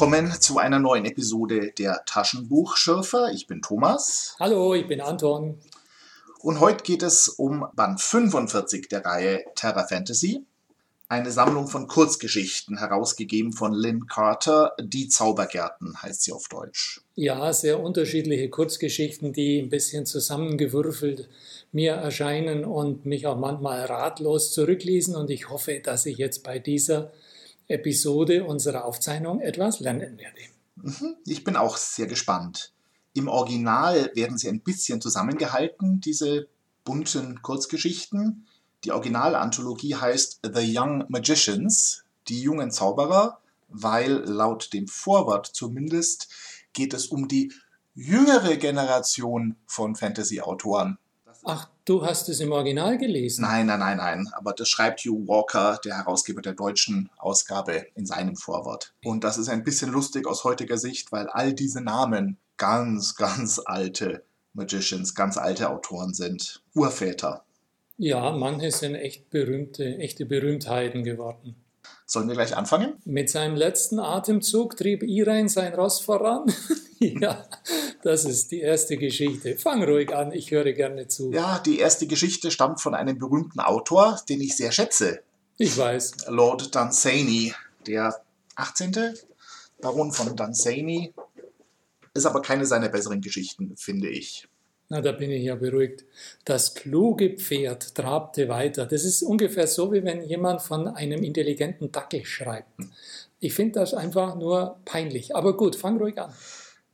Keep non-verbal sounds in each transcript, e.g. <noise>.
willkommen zu einer neuen Episode der Taschenbuchschürfer. Ich bin Thomas. Hallo, ich bin Anton. Und heute geht es um Band 45 der Reihe Terra Fantasy. Eine Sammlung von Kurzgeschichten, herausgegeben von Lynn Carter. Die Zaubergärten heißt sie auf Deutsch. Ja, sehr unterschiedliche Kurzgeschichten, die ein bisschen zusammengewürfelt mir erscheinen und mich auch manchmal ratlos zurückließen. Und ich hoffe, dass ich jetzt bei dieser Episode unserer Aufzeichnung etwas lernen werde. Mhm, ich bin auch sehr gespannt. Im Original werden sie ein bisschen zusammengehalten, diese bunten Kurzgeschichten. Die Originalanthologie heißt The Young Magicians, die jungen Zauberer, weil laut dem Vorwort zumindest geht es um die jüngere Generation von Fantasy-Autoren. Ach, du hast es im Original gelesen? Nein, nein, nein, nein. Aber das schreibt Hugh Walker, der Herausgeber der deutschen Ausgabe, in seinem Vorwort. Und das ist ein bisschen lustig aus heutiger Sicht, weil all diese Namen ganz, ganz alte Magicians, ganz alte Autoren sind. Urväter. Ja, manche sind echt berühmte, echte Berühmtheiten geworden. Sollen wir gleich anfangen? Mit seinem letzten Atemzug trieb Irein sein Ross voran. <laughs> <laughs> ja, das ist die erste Geschichte. Fang ruhig an, ich höre gerne zu. Ja, die erste Geschichte stammt von einem berühmten Autor, den ich sehr schätze. Ich weiß. Lord Dunsany, der 18. Baron von Dunsany. Ist aber keine seiner besseren Geschichten, finde ich. Na, da bin ich ja beruhigt. Das kluge Pferd trabte weiter. Das ist ungefähr so, wie wenn jemand von einem intelligenten Dackel schreibt. Ich finde das einfach nur peinlich. Aber gut, fang ruhig an.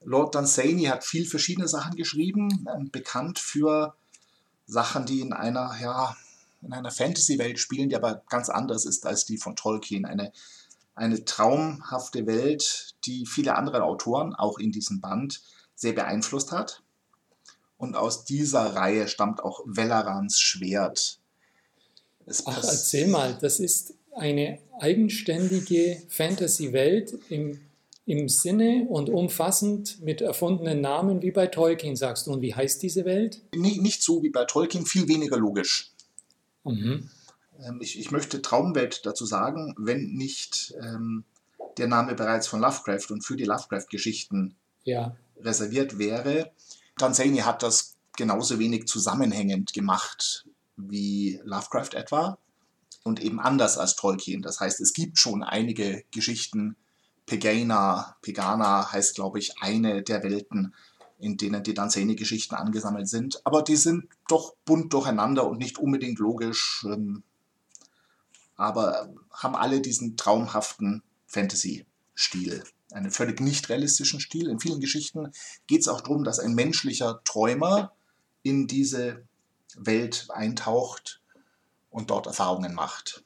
Lord Dunsany hat viel verschiedene Sachen geschrieben, ähm, bekannt für Sachen, die in einer, ja, in einer Fantasy-Welt spielen, die aber ganz anders ist als die von Tolkien. Eine, eine traumhafte Welt, die viele andere Autoren, auch in diesem Band, sehr beeinflusst hat. Und aus dieser Reihe stammt auch Velarans Schwert. Ach, erzähl mal, das ist eine eigenständige Fantasy-Welt im im Sinne und umfassend mit erfundenen Namen wie bei Tolkien, sagst du. Und wie heißt diese Welt? Nicht, nicht so wie bei Tolkien, viel weniger logisch. Mhm. Ähm, ich, ich, möchte Traumwelt dazu sagen, wenn nicht ähm, der Name bereits von Lovecraft und für die Lovecraft-Geschichten ja. reserviert wäre. Tanzania hat das genauso wenig zusammenhängend gemacht wie Lovecraft etwa und eben anders als Tolkien. Das heißt, es gibt schon einige Geschichten, Pegana, Pegana heißt, glaube ich, eine der Welten, in denen die Danzani-Geschichten angesammelt sind. Aber die sind doch bunt durcheinander und nicht unbedingt logisch, ähm, aber haben alle diesen traumhaften Fantasy-Stil. Einen völlig nicht realistischen Stil. In vielen Geschichten geht es auch darum, dass ein menschlicher Träumer in diese Welt eintaucht und dort Erfahrungen macht.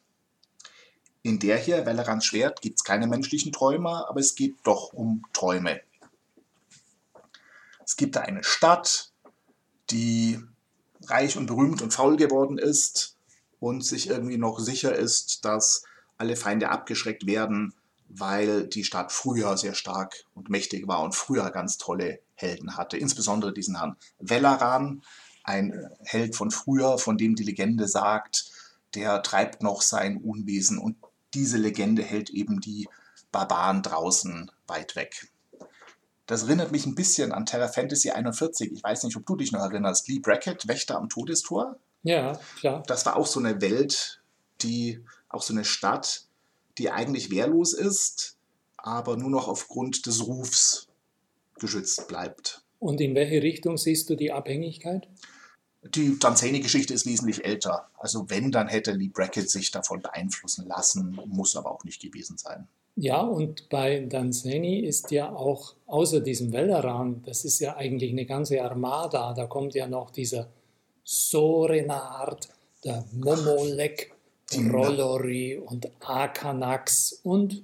In der hier, Valerans Schwert, gibt es keine menschlichen Träume, aber es geht doch um Träume. Es gibt da eine Stadt, die reich und berühmt und faul geworden ist und sich irgendwie noch sicher ist, dass alle Feinde abgeschreckt werden, weil die Stadt früher sehr stark und mächtig war und früher ganz tolle Helden hatte. Insbesondere diesen Herrn Velaran, ein Held von früher, von dem die Legende sagt, der treibt noch sein Unwesen und diese Legende hält eben die Barbaren draußen weit weg. Das erinnert mich ein bisschen an Terra Fantasy 41. Ich weiß nicht, ob du dich noch erinnerst. Lee Brackett, Wächter am Todestor. Ja, klar. Das war auch so eine Welt, die, auch so eine Stadt, die eigentlich wehrlos ist, aber nur noch aufgrund des Rufs geschützt bleibt. Und in welche Richtung siehst du die Abhängigkeit? Die Danzani-Geschichte ist wesentlich älter. Also wenn, dann hätte Lee Brackett sich davon beeinflussen lassen, muss aber auch nicht gewesen sein. Ja, und bei Danzani ist ja auch außer diesem Welleran, das ist ja eigentlich eine ganze Armada, da kommt ja noch dieser Sorenard, der Momolek, Rollori und Akanax und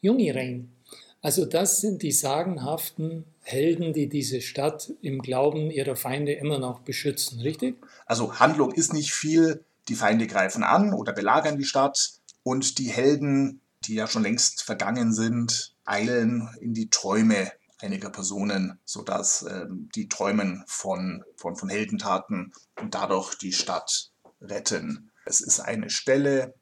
Jungirein. Also das sind die sagenhaften Helden, die diese Stadt im Glauben ihrer Feinde immer noch beschützen, richtig? Also Handlung ist nicht viel, die Feinde greifen an oder belagern die Stadt und die Helden, die ja schon längst vergangen sind, eilen in die Träume einiger Personen, sodass ähm, die träumen von, von, von Heldentaten und dadurch die Stadt retten. Es ist eine Stelle,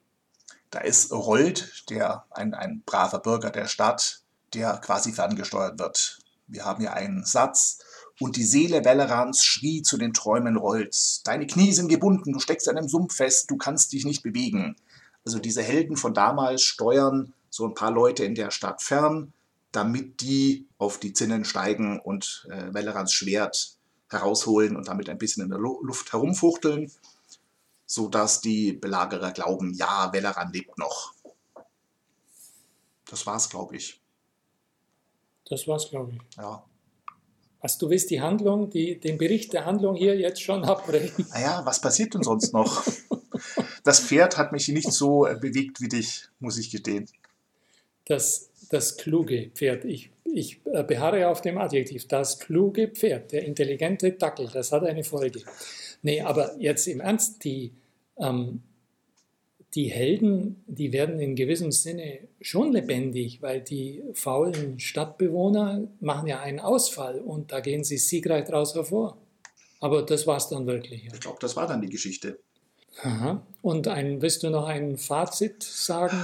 da ist Rold, der ein, ein braver Bürger der Stadt, der quasi ferngesteuert wird. Wir haben hier einen Satz. Und die Seele Wellerans schrie zu den Träumen Rolls. Deine Knie sind gebunden, du steckst an einem Sumpf fest, du kannst dich nicht bewegen. Also diese Helden von damals steuern so ein paar Leute in der Stadt fern, damit die auf die Zinnen steigen und äh, Wellerans Schwert herausholen und damit ein bisschen in der Luft herumfuchteln, sodass die Belagerer glauben, ja, Welleran lebt noch. Das war's, glaube ich. Das war's, glaube ich. Ja. Was, du willst die Handlung, die, den Bericht der Handlung hier jetzt schon abbrechen? Naja, was passiert denn sonst noch? das Pferd hat mich nicht so äh, bewegt wie dich, muss ich gestehen. Das, das kluge Pferd. Ich, ich äh, beharre auf dem Adjektiv. Das kluge Pferd, der intelligente Dackel, das hat eine Folge. Nee, aber jetzt im Ernst, die, ähm, die Helden, die werden in gewissem Sinne schon lebendig, weil die faulen Stadtbewohner machen ja einen Ausfall und da gehen sie siegreich daraus hervor. Aber das war es dann wirklich. Ja. Ich glaube, das war dann die Geschichte. Aha. Und ein, willst du noch ein Fazit sagen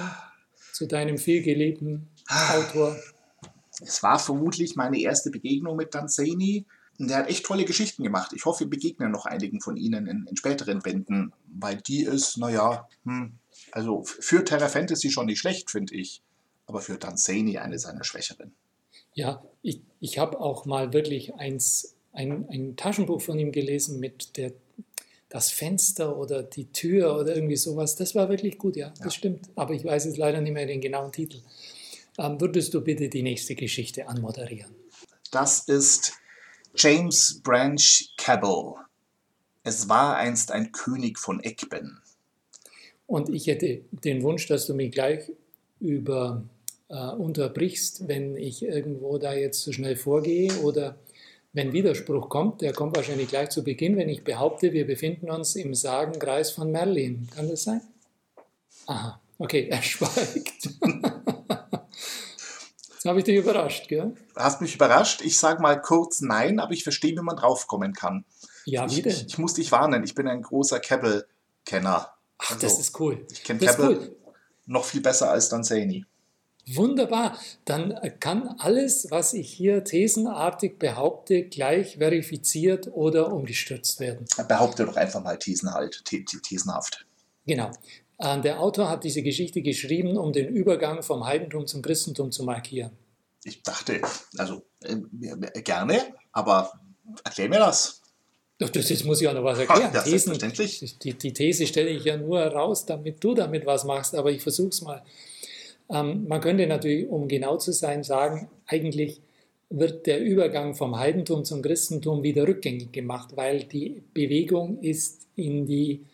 zu deinem vielgeliebten Autor? Es war vermutlich meine erste Begegnung mit Danzani. Der hat echt tolle Geschichten gemacht. Ich hoffe, wir begegnen noch einigen von Ihnen in, in späteren Bänden, weil die ist, naja, hm, also für Terra Fantasy schon nicht schlecht, finde ich, aber für Danzani eine seiner schwächeren. Ja, ich, ich habe auch mal wirklich eins, ein, ein Taschenbuch von ihm gelesen mit der, das Fenster oder die Tür oder irgendwie sowas. Das war wirklich gut, ja, das ja. stimmt. Aber ich weiß jetzt leider nicht mehr den genauen Titel. Ähm, würdest du bitte die nächste Geschichte anmoderieren? Das ist James Branch Cabell. Es war einst ein König von Ekben. Und ich hätte den Wunsch, dass du mich gleich über äh, unterbrichst, wenn ich irgendwo da jetzt zu so schnell vorgehe oder wenn Widerspruch kommt, der kommt wahrscheinlich gleich zu Beginn, wenn ich behaupte, wir befinden uns im Sagenkreis von Merlin. Kann das sein? Aha, okay, er schweigt. <laughs> Habe ich dich überrascht, gell? Hast mich überrascht. Ich sage mal kurz nein, aber ich verstehe, wie man draufkommen kann. Ja, wie denn? Ich, ich muss dich warnen, ich bin ein großer Kebbel-Kenner. Ach, also, das ist cool. Ich kenne Kebbel cool. noch viel besser als Danzani. Wunderbar. Dann kann alles, was ich hier thesenartig behaupte, gleich verifiziert oder umgestürzt werden. Behaupte doch einfach mal thesenhalt, thesenhaft. Genau. Äh, der Autor hat diese Geschichte geschrieben, um den Übergang vom Heidentum zum Christentum zu markieren. Ich dachte, also äh, gerne, aber erklär mir das. Doch, das jetzt muss ich auch noch was erklären. Ja, Thesen, selbstverständlich. Die, die, These stelle ich ja nur raus, damit du damit was machst, aber ich versuche es mal. Ähm, man könnte natürlich, um genau zu sein, sagen, eigentlich wird der Übergang vom Heidentum zum Christentum wieder rückgängig gemacht, weil die Bewegung ist in die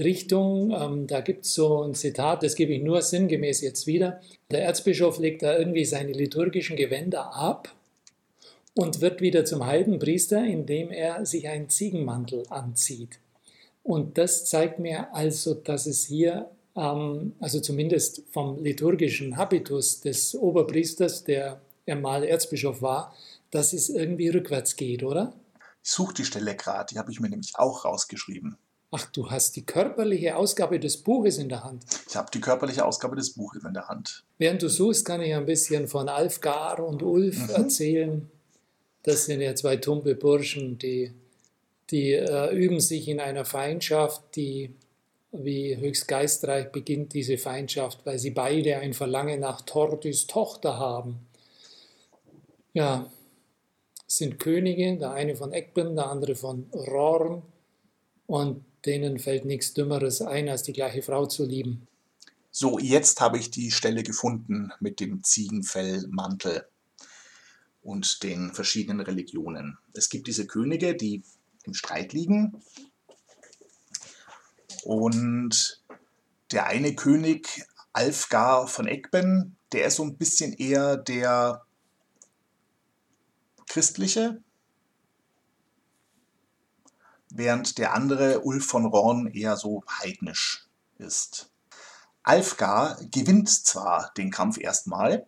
Richtung, ähm, da gibt es so ein Zitat, das gebe ich nur sinngemäß jetzt wieder. Der Erzbischof legt da irgendwie seine liturgischen Gewänder ab und wird wieder zum Heidenpriester, indem er sich einen Ziegenmantel anzieht. Und das zeigt mir also, dass es hier, ähm, also zumindest vom liturgischen Habitus des Oberpriesters, der ja mal Erzbischof war, dass es irgendwie rückwärts geht, oder? Ich suche die Stelle gerade, die habe ich mir nämlich auch rausgeschrieben. Ach, du hast die körperliche Ausgabe des Buches in der Hand. Ich habe die körperliche Ausgabe des Buches in der Hand. Während du suchst, kann ich ein bisschen von Alfgar und Ulf mhm. erzählen. Das sind ja zwei tumpe Burschen, die, die äh, üben sich in einer Feindschaft, die wie höchst geistreich beginnt diese Feindschaft, weil sie beide ein Verlangen nach Tordys Tochter haben. Ja, sind Könige, der eine von Eckben, der andere von Rorn, und denen fällt nichts Dümmeres ein, als die gleiche Frau zu lieben. So, jetzt habe ich die Stelle gefunden mit dem Ziegenfellmantel und den verschiedenen Religionen. Es gibt diese Könige, die im Streit liegen. Und der eine König, Alfgar von Ekben, der ist so ein bisschen eher der christliche, während der andere, Ulf von Ron, eher so heidnisch ist. Alfgar gewinnt zwar den Kampf erstmal,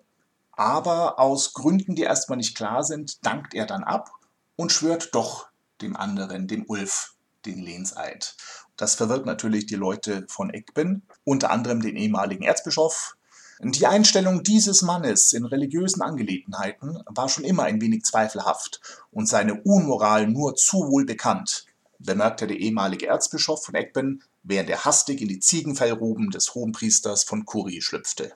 aber aus Gründen, die erstmal nicht klar sind, dankt er dann ab und schwört doch dem anderen, dem Ulf, den Lehnseid. Das verwirrt natürlich die Leute von Eckben, unter anderem den ehemaligen Erzbischof, Die Einstellung dieses Mannes in religiösen Angelegenheiten war schon immer ein wenig zweifelhaft und seine Unmoral nur zu wohl bekannt, bemerkte der ehemalige Erzbischof von Egben, während er hastig in die Ziegenfellroben des Hohenpriesters von Curie schlüpfte.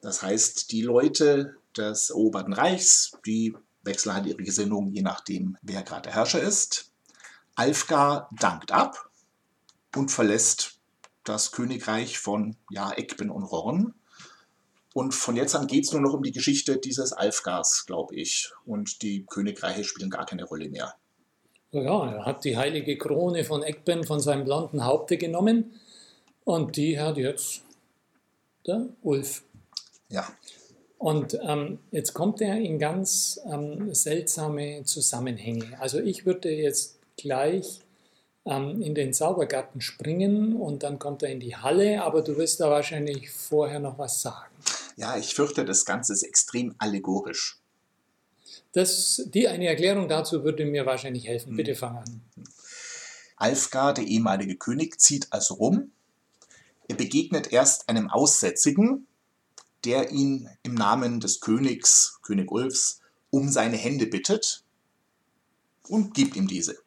Das heißt, die Leute des eroberten Reichs, die wechseln halt ihre Gesinnung, je nachdem, wer gerade der Herrscher ist. Alfgar dankt ab und verlässt das Königreich von ja, Ekben und Rorn. Und von jetzt an geht es nur noch um die Geschichte dieses Alfgars, glaube ich. Und die Königreiche spielen gar keine Rolle mehr. Ja, er hat die heilige Krone von Ekben von seinem blonden Haupte genommen und die hat jetzt der Ulf. Ja. Und ähm, jetzt kommt er in ganz ähm, seltsame Zusammenhänge. Also ich würde jetzt gleich ähm, in den Zaubergarten springen und dann kommt er in die Halle, aber du wirst da wahrscheinlich vorher noch was sagen. Ja, ich fürchte, das Ganze ist extrem allegorisch. Das, die eine Erklärung dazu würde mir wahrscheinlich helfen. Hm. Bitte fang an. Alfgar, der ehemalige König, zieht also rum. Er begegnet erst einem Aussätzigen, der ihn im Namen des Königs, König Ulfs, um seine Hände bittet und gibt ihm diese.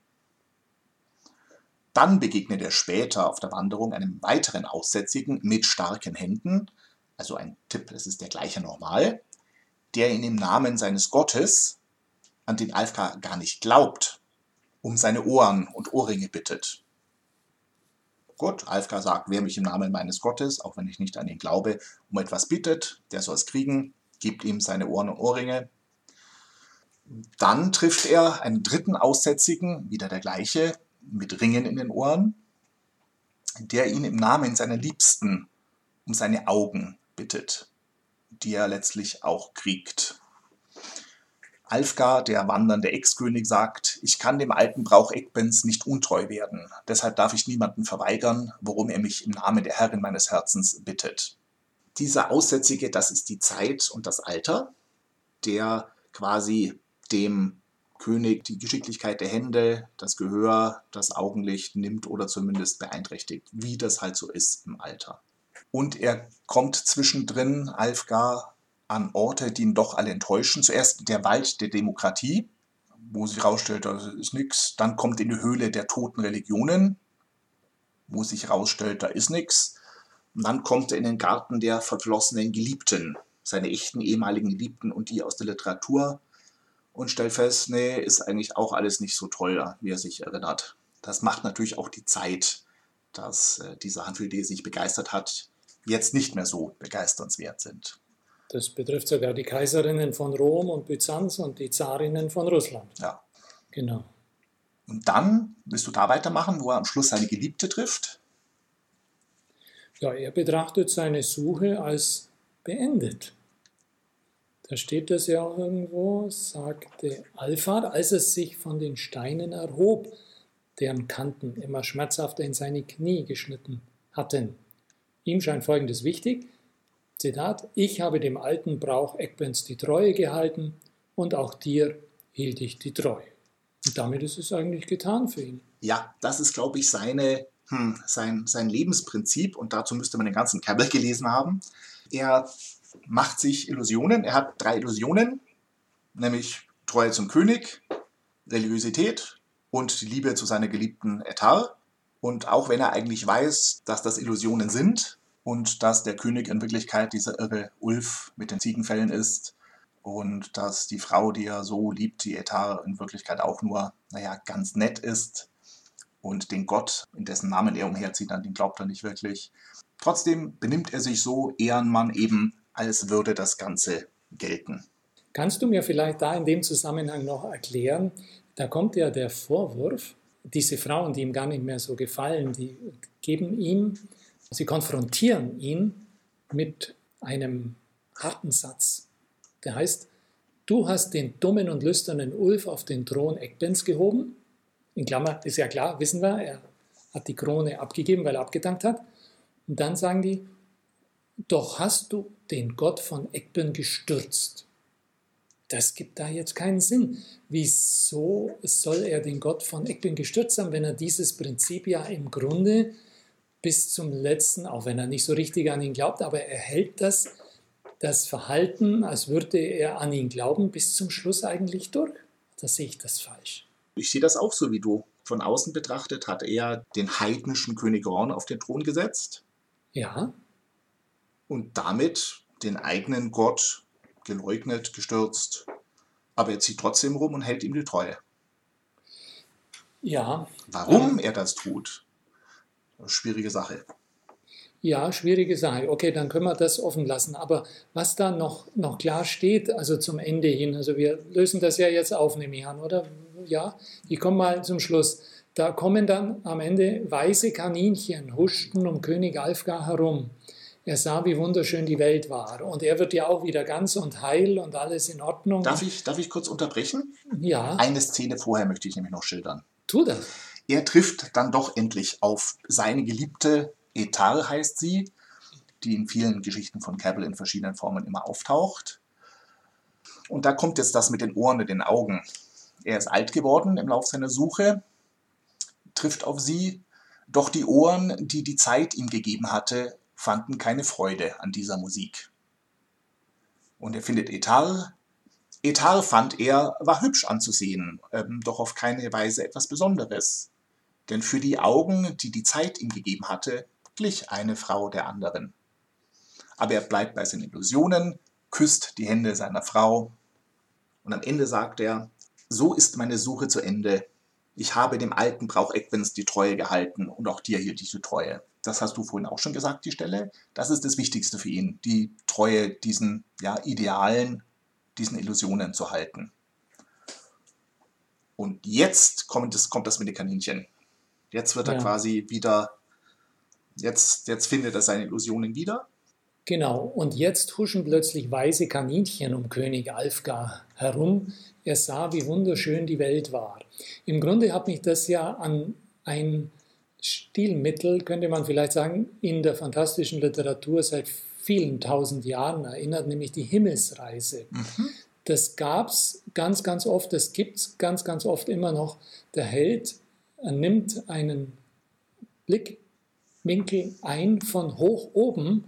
Dann begegnet er später auf der Wanderung einem weiteren Aussätzigen mit starken Händen, also ein Tipp, das ist der gleiche normal, der ihn im Namen seines Gottes, an den Alfka gar nicht glaubt, um seine Ohren und Ohrringe bittet. Gut, Alfka sagt, wer mich im Namen meines Gottes, auch wenn ich nicht an ihn glaube, um etwas bittet, der soll es kriegen, gibt ihm seine Ohren und Ohrringe. Dann trifft er einen dritten Aussätzigen, wieder der gleiche, mit Ringen in den Ohren, der ihn im Namen seiner Liebsten um seine Augen bittet die er letztlich auch kriegt. Alfgar, der wandernde Ex-König, sagt, ich kann dem alten Brauch Eckbens nicht untreu werden, deshalb darf ich niemanden verweigern, worum er mich im Namen der Herrin meines Herzens bittet. Dieser Aussätzige, das ist die Zeit und das Alter, der quasi dem König die Geschicklichkeit der Hände, das Gehör, das Augenlicht nimmt oder zumindest beeinträchtigt, wie das halt so ist im Alter. Und er kommt zwischendrin, Alfgar, an Orte, die ihn doch alle enttäuschen. Zuerst der Wald der Demokratie, wo sich herausstellt, da ist nichts. Dann kommt in die Höhle der toten Religionen, wo sich herausstellt, da ist nichts. Und dann kommt er in den Garten der verflossenen Geliebten, seine echten ehemaligen Geliebten und die aus der Literatur und stellt fest, nee, ist eigentlich auch alles nicht so toll, wie er sich erinnert. Das macht natürlich auch die Zeit, dass äh, die Sachen, für die er sich begeistert hat, jetzt nicht mehr so begeisternswert sind. Das betrifft sogar die Kaiserinnen von Rom und Byzanz und die Zarinnen von Russland. Ja. Genau. Und dann willst du da weitermachen, wo er am Schluss seine Geliebte trifft? Ja, er betrachtet seine Suche als beendet. Da steht das ja auch irgendwo, sagte Alphard, als er sich von den Steinen erhob, deren Kanten immer schmerzhafter in seine Knie geschnitten hatten. Ihm scheint Folgendes wichtig. Zitat, ich habe dem alten Brauch Eckbens die Treue gehalten und auch dir hielt ich die Treue. Und damit ist es eigentlich getan für ihn. Ja, das ist, glaube ich, seine, hm, sein, sein Lebensprinzip und dazu müsste man den ganzen Kabel gelesen haben. Er macht sich Illusionen, er hat drei Illusionen, nämlich Treue zum König, Religiosität und die Liebe zu seiner geliebten Etar. Und auch wenn er eigentlich weiß, dass das Illusionen sind und dass der König in Wirklichkeit dieser irre Ulf mit den Ziegenfällen ist und dass die Frau, die er so liebt, die Etar, in Wirklichkeit auch nur, naja, ganz nett ist und den Gott, in dessen Namen er umherzieht, an den glaubt er nicht wirklich. Trotzdem benimmt er sich so, Ehrenmann eben, als würde das Ganze gelten. Kannst du mir vielleicht da in dem Zusammenhang noch erklären, da kommt ja der Vorwurf, diese Frauen, die ihm gar nicht mehr so gefallen, die geben ihm, sie konfrontieren ihn mit einem harten Satz. Der heißt, du hast den dummen und lüsternen Ulf auf den Thron Eckbens gehoben. In Klammer ist ja klar, wissen wir, er hat die Krone abgegeben, weil er abgedankt hat. Und dann sagen die, doch hast du den Gott von Eckben gestürzt. Das gibt da jetzt keinen Sinn. Wieso soll er den Gott von Eckben gestürzt haben, wenn er dieses Prinzip ja im Grunde bis zum letzten, auch wenn er nicht so richtig an ihn glaubt, aber er hält das, das Verhalten, als würde er an ihn glauben, bis zum Schluss eigentlich durch. Da sehe ich das falsch. Ich sehe das auch so wie du. Von außen betrachtet hat er den heidnischen König Ron auf den Thron gesetzt. Ja. Und damit den eigenen Gott geleugnet, gestürzt. Aber er zieht trotzdem rum und hält ihm die Treue. Ja. Warum ähm, er das tut, schwierige Sache. Ja, schwierige Sache. Okay, dann können wir das offen lassen. Aber was da noch, noch klar steht, also zum Ende hin, also wir lösen das ja jetzt auf, nehme ich an, oder? Ja, ich komme mal zum Schluss. Da kommen dann am Ende weiße Kaninchen, huschten um König Alfgar herum. Er sah, wie wunderschön die Welt war. Und er wird ja auch wieder ganz und heil und alles in Ordnung. Darf ich, darf ich kurz unterbrechen? Ja. Eine Szene vorher möchte ich nämlich noch schildern. Tu das. Er trifft dann doch endlich auf seine Geliebte, Etal heißt sie, die in vielen Geschichten von Cabell in verschiedenen Formen immer auftaucht. Und da kommt jetzt das mit den Ohren und den Augen. Er ist alt geworden im Laufe seiner Suche, trifft auf sie, doch die Ohren, die die Zeit ihm gegeben hatte, fanden keine Freude an dieser Musik. Und er findet Etal. Etal fand er, war hübsch anzusehen, ähm, doch auf keine Weise etwas Besonderes. Denn für die Augen, die die Zeit ihm gegeben hatte, glich eine Frau der anderen. Aber er bleibt bei seinen Illusionen, küsst die Hände seiner Frau und am Ende sagt er, so ist meine Suche zu Ende. Ich habe dem alten Brauch Equins die Treue gehalten und auch dir hielt ich die Treue das hast du vorhin auch schon gesagt, die Stelle, das ist das Wichtigste für ihn, die Treue diesen ja, Idealen, diesen Illusionen zu halten. Und jetzt kommt das, kommt das mit den Kaninchen. Jetzt wird er quasi wieder, jetzt, jetzt findet er seine Illusionen wieder. Genau, und jetzt huschen plötzlich weiße Kaninchen um König Alfgar herum. Er sah, wie wunderschön die Welt war. Im Grunde hat mich das ja an ein Stilmittel, könnte man vielleicht sagen, in der fantastischen Literatur seit vielen tausend Jahren erinnert, nämlich die Himmelsreise. Mhm. Das gab es ganz, ganz oft, das gibt es ganz, ganz oft immer noch. Der Held nimmt einen Blickwinkel ein von hoch oben.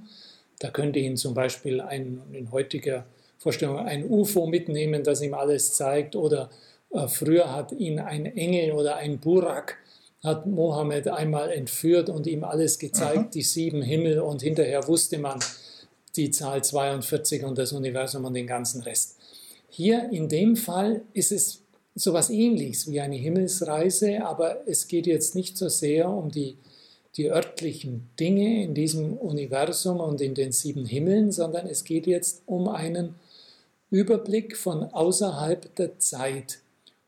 Da könnte ihn zum Beispiel ein, in heutiger Vorstellung ein UFO mitnehmen, das ihm alles zeigt. Oder äh, früher hat ihn ein Engel oder ein Burak hat Mohammed einmal entführt und ihm alles gezeigt, mhm. die sieben Himmel und hinterher wusste man die Zahl 42 und das Universum und den ganzen Rest. Hier in dem Fall ist es so etwas ähnliches wie eine Himmelsreise, aber es geht jetzt nicht so sehr um die, die örtlichen Dinge in diesem Universum und in den sieben Himmeln, sondern es geht jetzt um einen Überblick von außerhalb der Zeit.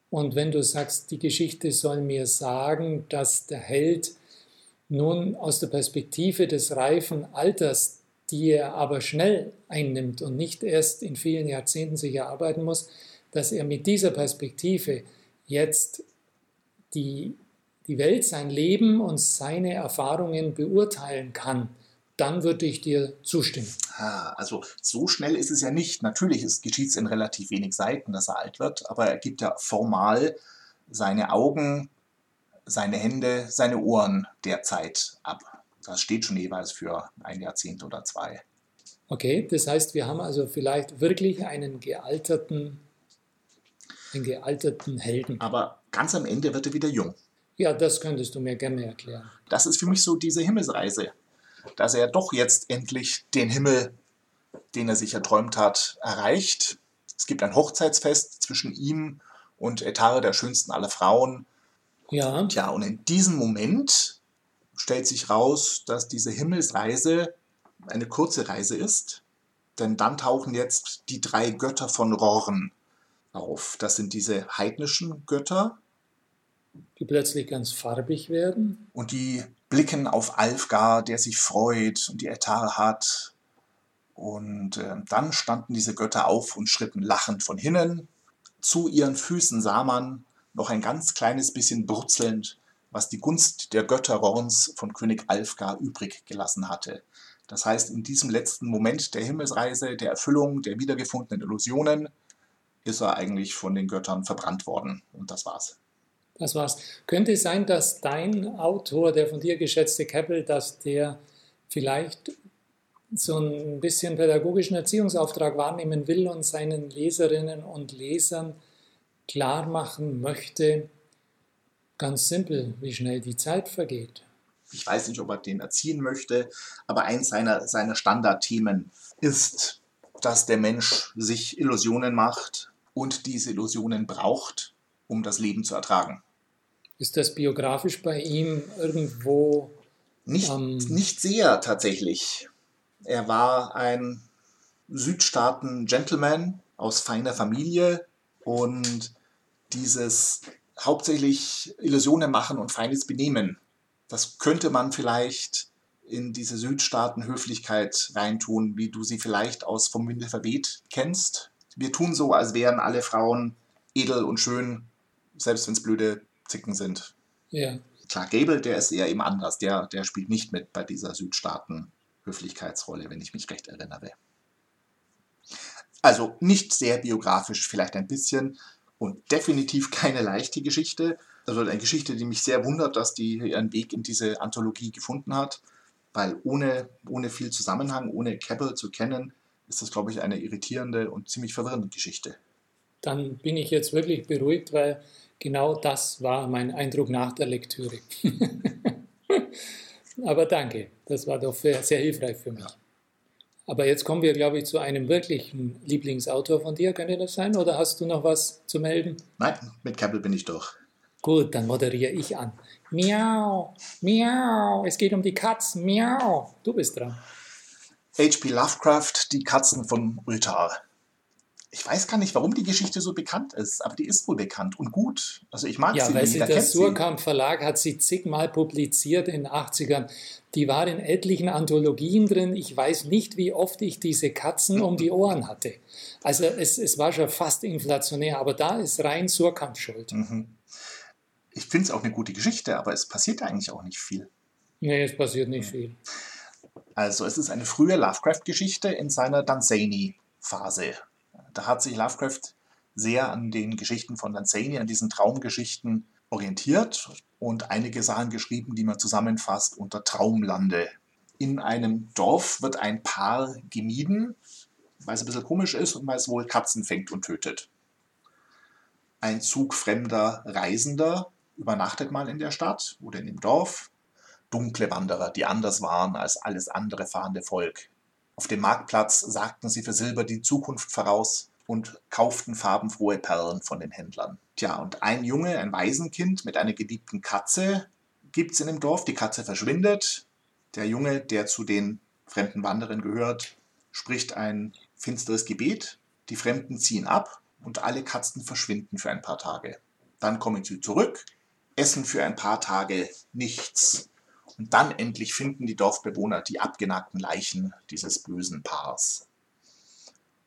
Und wenn du sagst, die Geschichte soll mir sagen, dass der Held nun aus der Perspektive des reifen Alters, die er aber schnell einnimmt und nicht erst in vielen Jahrzehnten sich erarbeiten muss, dass er mit dieser Perspektive jetzt die, die Welt, sein Leben und seine Erfahrungen beurteilen kann dann würde ich dir zustimmen. Ah, also so schnell ist es ja nicht. Natürlich geschieht es in relativ wenig Seiten, dass er alt wird, aber er gibt ja formal seine Augen, seine Hände, seine Ohren derzeit ab. Das steht schon jeweils für ein Jahrzehnt oder zwei. Okay, das heißt, wir haben also vielleicht wirklich einen gealterten, einen gealterten Helden. Aber ganz am Ende wird er wieder jung. Ja, das könntest du mir gerne erklären. Das ist für mich so diese Himmelsreise dass er doch jetzt endlich den Himmel, den er sich erträumt hat, erreicht. Es gibt ein Hochzeitsfest zwischen ihm und Etare, der schönsten aller Frauen. Ja. Tja, und in diesem Moment stellt sich raus, dass diese Himmelsreise eine kurze Reise ist. Denn dann tauchen jetzt die drei Götter von Rorn auf. Das sind diese heidnischen Götter. Die plötzlich ganz farbig werden. Und die blicken auf Alfgar, der sich freut und die Etar hat. Und äh, dann standen diese Götter auf und schritten lachend von hinnen. Zu ihren Füßen sah man, noch ein ganz kleines bisschen brutzelnd, was die Gunst der Götter Rorns von König Alfgar übrig gelassen hatte. Das heißt, in diesem letzten Moment der Himmelsreise, der Erfüllung der wiedergefundenen Illusionen, ist er eigentlich von den Göttern verbrannt worden. Und das war's. Das war's. Könnte es sein, dass dein Autor, der von dir geschätzte Keppel, dass der vielleicht so ein bisschen pädagogischen Erziehungsauftrag wahrnehmen will und seinen Leserinnen und Lesern klar machen möchte, ganz simpel, wie schnell die Zeit vergeht. Ich weiß nicht, ob er den erziehen möchte, aber eins seiner, seiner Standardthemen ist, dass der Mensch sich Illusionen macht und diese Illusionen braucht, um das Leben zu ertragen. Ist das biografisch bei ihm irgendwo? Nicht, ähm, nicht sehr tatsächlich. Er war ein Südstaaten-Gentleman aus feiner Familie und dieses hauptsächlich Illusionen machen und feines Benehmen, das könnte man vielleicht in diese Südstaaten-Höflichkeit reintun, wie du sie vielleicht aus Vom Winde verweht kennst. Wir tun so, als wären alle Frauen edel und schön, selbst wenn es blöde Zicken sind. Ja. Klar, Gable, der ist eher eben anders. Der, der höflichkeitsrolle nicht mit bei dieser Südstaaten-Höflichkeitsrolle, wenn ich mich recht erinnere. Also nicht sehr biografisch, vielleicht ein bisschen und definitiv keine leichte Geschichte. Also eine Geschichte, die mich sehr wundert, dass die ihren Weg in diese Anthologie gefunden hat, weil ohne, ohne viel Zusammenhang, ohne Cabell zu kennen, ist das, glaube ich, eine irritierende und ziemlich verwirrende Geschichte. Dann bin ich jetzt wirklich beruhigt, weil genau das war mein Eindruck nach der Lektüre. <laughs> Aber danke, das war doch sehr, sehr hilfreich für mich. Aber jetzt kommen wir, glaube ich, zu einem wirklichen Lieblingsautor von dir. Könnte das sein? Oder hast du noch was zu melden? Nein, mit Campbell bin ich durch. Gut, dann moderiere ich an. Miau, miau, es geht um die Katzen, miau. Du bist dran. H.P. Lovecraft, Die Katzen von Ultar ich weiß gar nicht, warum die Geschichte so bekannt ist, aber die ist wohl bekannt und gut. Also ich mag ja, sie. Ja, weil sie der Surkamp Verlag hat sie zigmal publiziert in den 80ern. Die war in etlichen Anthologien drin. Ich weiß nicht, wie oft ich diese Katzen um die Ohren hatte. Also es, es war schon fast inflationär, aber da ist rein Surkamp schuld. Mhm. Ich finde es auch eine gute Geschichte, aber es passiert eigentlich auch nicht viel. Nee, es passiert nicht viel. Also es ist eine frühe Lovecraft-Geschichte in seiner Danzani-Phase da hat sich Lovecraft sehr an den Geschichten von Lanzani, an diesen Traumgeschichten orientiert und einige Sachen geschrieben, die man zusammenfasst unter Traumlande. In einem Dorf wird ein Paar gemieden, weil es ein bisschen komisch ist und weil es wohl Katzen fängt und tötet. Ein Zug fremder Reisender übernachtet mal in der Stadt oder in dem Dorf. Dunkle Wanderer, die anders waren als alles andere fahrende Volk. Auf dem Marktplatz sagten sie für Silber die Zukunft voraus und kauften farbenfrohe Perlen von den Händlern. Tja, und ein Junge, ein Waisenkind mit einer geliebten Katze gibt es in dem Dorf. Die Katze verschwindet. Der Junge, der zu den fremden Wanderern gehört, spricht ein finsteres Gebet. Die Fremden ziehen ab und alle Katzen verschwinden für ein paar Tage. Dann kommen sie zurück, essen für ein paar Tage nichts und dann endlich finden die Dorfbewohner die abgenagten Leichen dieses bösen Paars.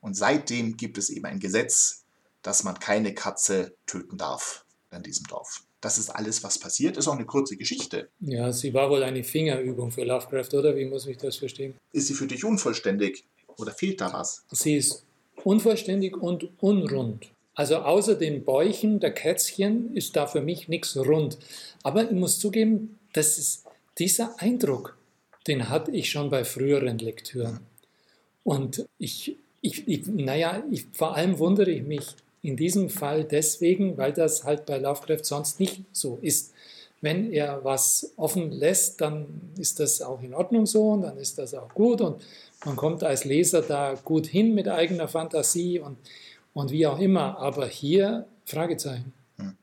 Und seitdem gibt es eben ein Gesetz, dass man keine Katze töten darf in diesem Dorf. Das ist alles, was passiert. Ist auch eine kurze Geschichte. Ja, sie war wohl eine Fingerübung für Lovecraft, oder? Wie muss ich das verstehen? Ist sie für dich unvollständig? Oder fehlt da was? Sie ist unvollständig und unrund. Also außer den Bäuchen der Kätzchen ist da für mich nichts rund. Aber ich muss zugeben, das ist dieser Eindruck, den hatte ich schon bei früheren Lektüren. Und ich, ich, ich naja, ich, vor allem wundere ich mich in diesem Fall deswegen, weil das halt bei Lovecraft sonst nicht so ist. Wenn er was offen lässt, dann ist das auch in Ordnung so und dann ist das auch gut und man kommt als Leser da gut hin mit eigener Fantasie und, und wie auch immer. Aber hier Fragezeichen. Hm.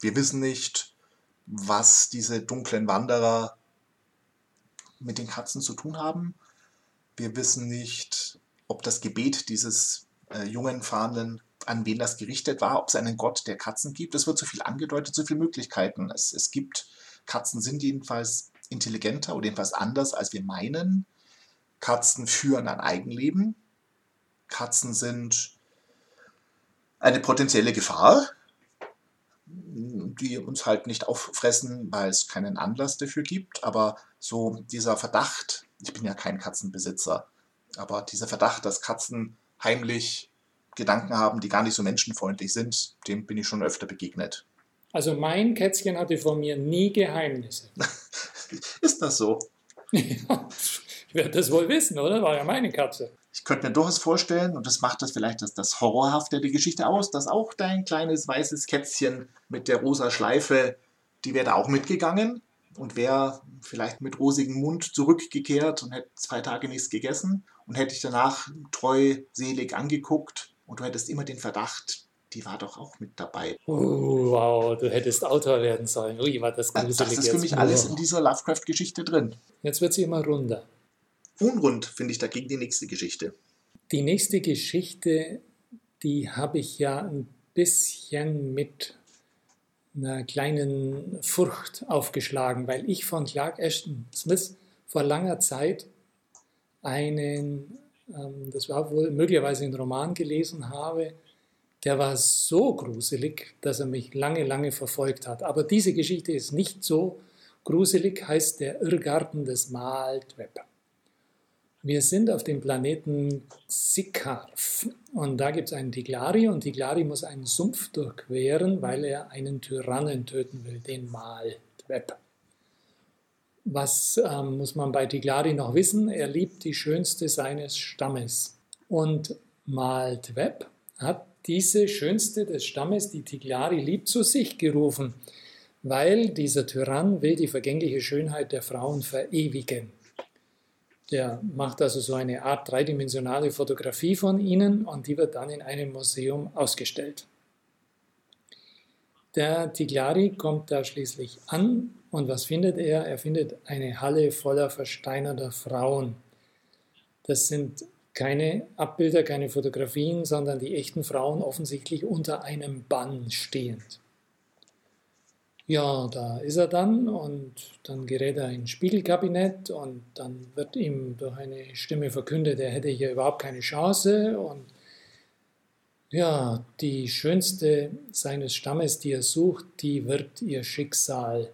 Wir wissen nicht, was diese dunklen Wanderer mit den Katzen zu tun haben. Wir wissen nicht, ob das Gebet dieses äh, jungen Fahrenden, an wen das gerichtet war, ob es einen Gott der Katzen gibt. Es wird so viel angedeutet, so viele Möglichkeiten. Es, es gibt, Katzen sind jedenfalls intelligenter oder jedenfalls anders, als wir meinen. Katzen führen ein Eigenleben. Katzen sind eine potenzielle Gefahr die uns halt nicht auffressen, weil es keinen Anlass dafür gibt. Aber so dieser Verdacht, ich bin ja kein Katzenbesitzer, aber dieser Verdacht, dass Katzen heimlich Gedanken haben, die gar nicht so menschenfreundlich sind, dem bin ich schon öfter begegnet. Also mein Kätzchen hatte von mir nie Geheimnisse. <laughs> Ist das so? ja, <laughs> <laughs> <laughs> werde das wohl wissen, oder? War ja meine Katze. Ich könnte mir durchaus vorstellen, und das macht das vielleicht das, das Horrorhafte der Geschichte aus, dass auch dein kleines weißes Kätzchen mit der rosa Schleife, die wäre da auch mitgegangen und wäre vielleicht mit rosigem Mund zurückgekehrt und hätte zwei Tage nichts gegessen und hätte dich danach treuselig angeguckt und du hättest immer den Verdacht, die war doch auch mit dabei. Uh, wow, du hättest Autor werden sollen. Ui, war das gruselig Das ist für mich alles in dieser Lovecraft-Geschichte drin. Jetzt wird sie immer runder. Unrund finde ich dagegen die nächste Geschichte. Die nächste Geschichte, die habe ich ja ein bisschen mit einer kleinen Furcht aufgeschlagen, weil ich von Clark Ashton Smith vor langer Zeit einen, ähm, das war wohl möglicherweise ein Roman gelesen habe, der war so gruselig, dass er mich lange, lange verfolgt hat. Aber diese Geschichte ist nicht so gruselig, heißt der Irrgarten des Maltweb. Wir sind auf dem Planeten Sikarf und da gibt es einen Tiglari und Tiglari muss einen Sumpf durchqueren, weil er einen Tyrannen töten will, den Maltweb. Was ähm, muss man bei Tiglari noch wissen? Er liebt die schönste seines Stammes. Und Maltweb hat diese schönste des Stammes, die Tiglari liebt, zu sich gerufen, weil dieser Tyrann will die vergängliche Schönheit der Frauen verewigen. Der macht also so eine Art dreidimensionale Fotografie von ihnen und die wird dann in einem Museum ausgestellt. Der Tiglari kommt da schließlich an und was findet er? Er findet eine Halle voller versteinerter Frauen. Das sind keine Abbilder, keine Fotografien, sondern die echten Frauen offensichtlich unter einem Bann stehend. Ja, da ist er dann und dann gerät er ins Spiegelkabinett und dann wird ihm durch eine Stimme verkündet, er hätte hier überhaupt keine Chance und ja, die schönste seines Stammes, die er sucht, die wird ihr Schicksal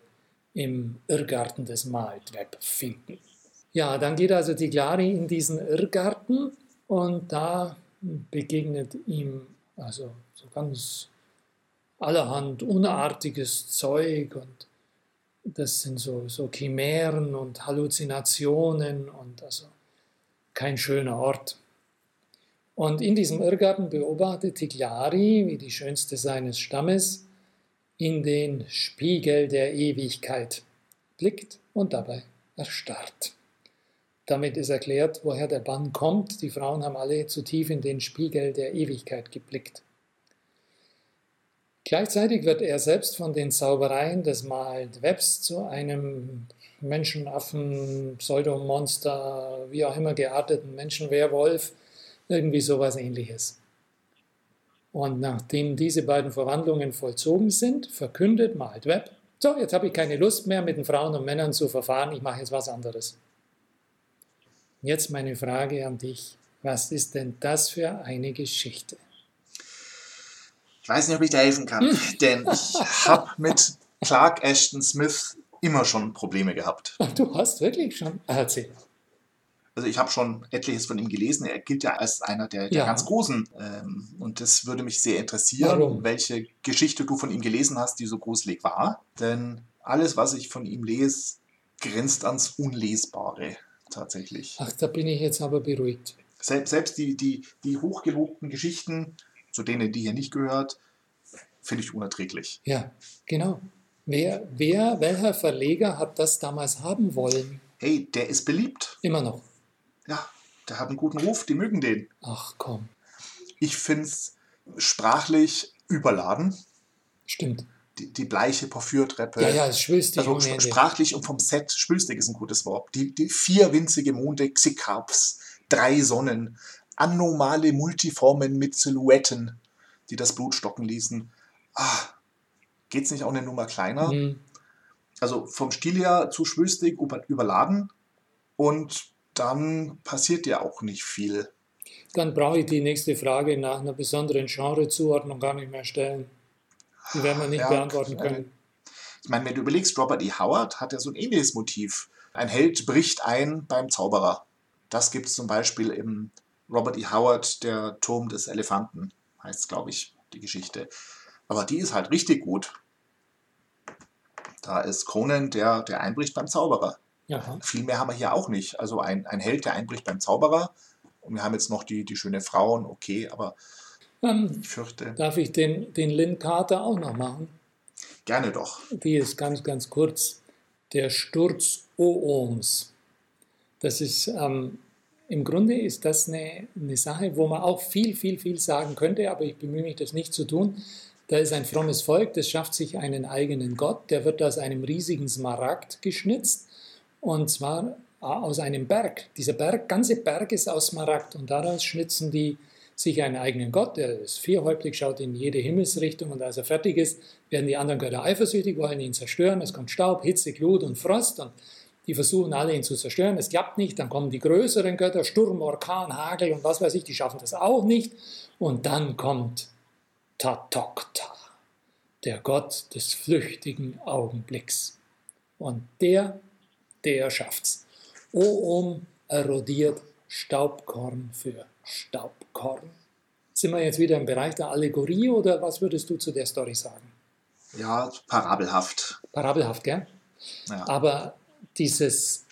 im Irrgarten des Maltweb finden. Ja, dann geht also die Glari in diesen Irrgarten und da begegnet ihm also so ganz allerhand unartiges Zeug und das sind so, so Chimären und Halluzinationen und also kein schöner Ort. Und in diesem Irrgarten beobachtet Tiglari, wie die schönste seines Stammes, in den Spiegel der Ewigkeit blickt und dabei erstarrt. Damit ist erklärt, woher der Bann kommt. Die Frauen haben alle zu tief in den Spiegel der Ewigkeit geblickt. Gleichzeitig wird er selbst von den Zaubereien des Mild Webs zu einem Menschenaffen, Pseudomonster, wie auch immer gearteten Menschenwerwolf, irgendwie sowas ähnliches. Und nachdem diese beiden Verwandlungen vollzogen sind, verkündet Mild Web, so, jetzt habe ich keine Lust mehr, mit den Frauen und Männern zu verfahren, ich mache jetzt was anderes. Jetzt meine Frage an dich, was ist denn das für eine Geschichte? Ich weiß nicht, ob ich da helfen kann, <laughs> denn ich habe mit Clark Ashton Smith immer schon Probleme gehabt. Du hast wirklich schon? Erzähl. Also ich habe schon etliches von ihm gelesen. Er gilt ja als einer der, der ja. ganz Großen. Ähm, und das würde mich sehr interessieren, Warum? welche Geschichte du von ihm gelesen hast, die so gruselig war. Denn alles, was ich von ihm lese, grenzt ans Unlesbare tatsächlich. Ach, da bin ich jetzt aber beruhigt. Selbst, selbst die, die, die hochgelobten Geschichten, zu denen die hier nicht gehört, finde ich unerträglich. Ja, genau. Wer, wer, welcher Verleger hat das damals haben wollen? Hey, der ist beliebt. Immer noch. Ja, der hat einen guten Ruf, die mögen den. Ach komm. Ich finde es sprachlich überladen. Stimmt. Die, die bleiche Porphyrtreppe. Ja, ja, schwülstig. Also sprachlich und vom Set, schwülstig ist ein gutes Wort. Die, die vier winzige Monde, Xikarps, drei Sonnen, anomale Multiformen mit Silhouetten, die das Blut stocken ließen. Ah, geht es nicht auch eine Nummer kleiner? Mhm. Also vom Stil her zu schwülstig, überladen und dann passiert ja auch nicht viel. Dann brauche ich die nächste Frage nach einer besonderen Genrezuordnung gar nicht mehr stellen. Die werden wir nicht ja, beantworten können. Ich meine, wenn du überlegst, Robert E. Howard hat ja so ein ähnliches Motiv. Ein Held bricht ein beim Zauberer. Das gibt es zum Beispiel im Robert E. Howard, der Turm des Elefanten, heißt es, glaube ich, die Geschichte. Aber die ist halt richtig gut. Da ist Conan, der, der einbricht beim Zauberer. Ja. Viel mehr haben wir hier auch nicht. Also ein, ein Held, der einbricht beim Zauberer. Und wir haben jetzt noch die, die schöne Frauen, okay, aber Ähm, ich fürchte, darf ich den, den Lynn Carter auch noch machen? gerne doch. Die ist ganz, ganz kurz. Der Sturz Ooms. Das ist, ähm, im Grunde ist das eine, eine Sache, wo man auch viel, viel, viel sagen könnte, aber ich bemühe mich, das nicht zu tun. Da ist ein frommes Volk, das schafft sich einen eigenen Gott, der wird aus einem riesigen Smaragd geschnitzt und zwar aus einem Berg. Dieser Berg, ganze Berg ist aus Smaragd und daraus schnitzen die sich einen eigenen Gott, der ist vierhäuptig, schaut in jede Himmelsrichtung und als er fertig ist, werden die anderen Götter eifersüchtig, wollen ihn zerstören. Es kommt Staub, Hitze, Glut und Frost und die versuchen alle ihn zu zerstören. Es klappt nicht, dann kommen die größeren Götter, Sturm, Orkan, Hagel und was weiß ich, die schaffen das auch nicht. Und dann kommt Tatokta, der Gott des flüchtigen Augenblicks. Und der, der schafft's. Oom erodiert Staubkorn für Staubkorn. Sind wir jetzt wieder im Bereich der Allegorie oder was würdest du zu der Story sagen? Ja, parabelhaft. Parabelhaft, gell? Ja. Aber dieses,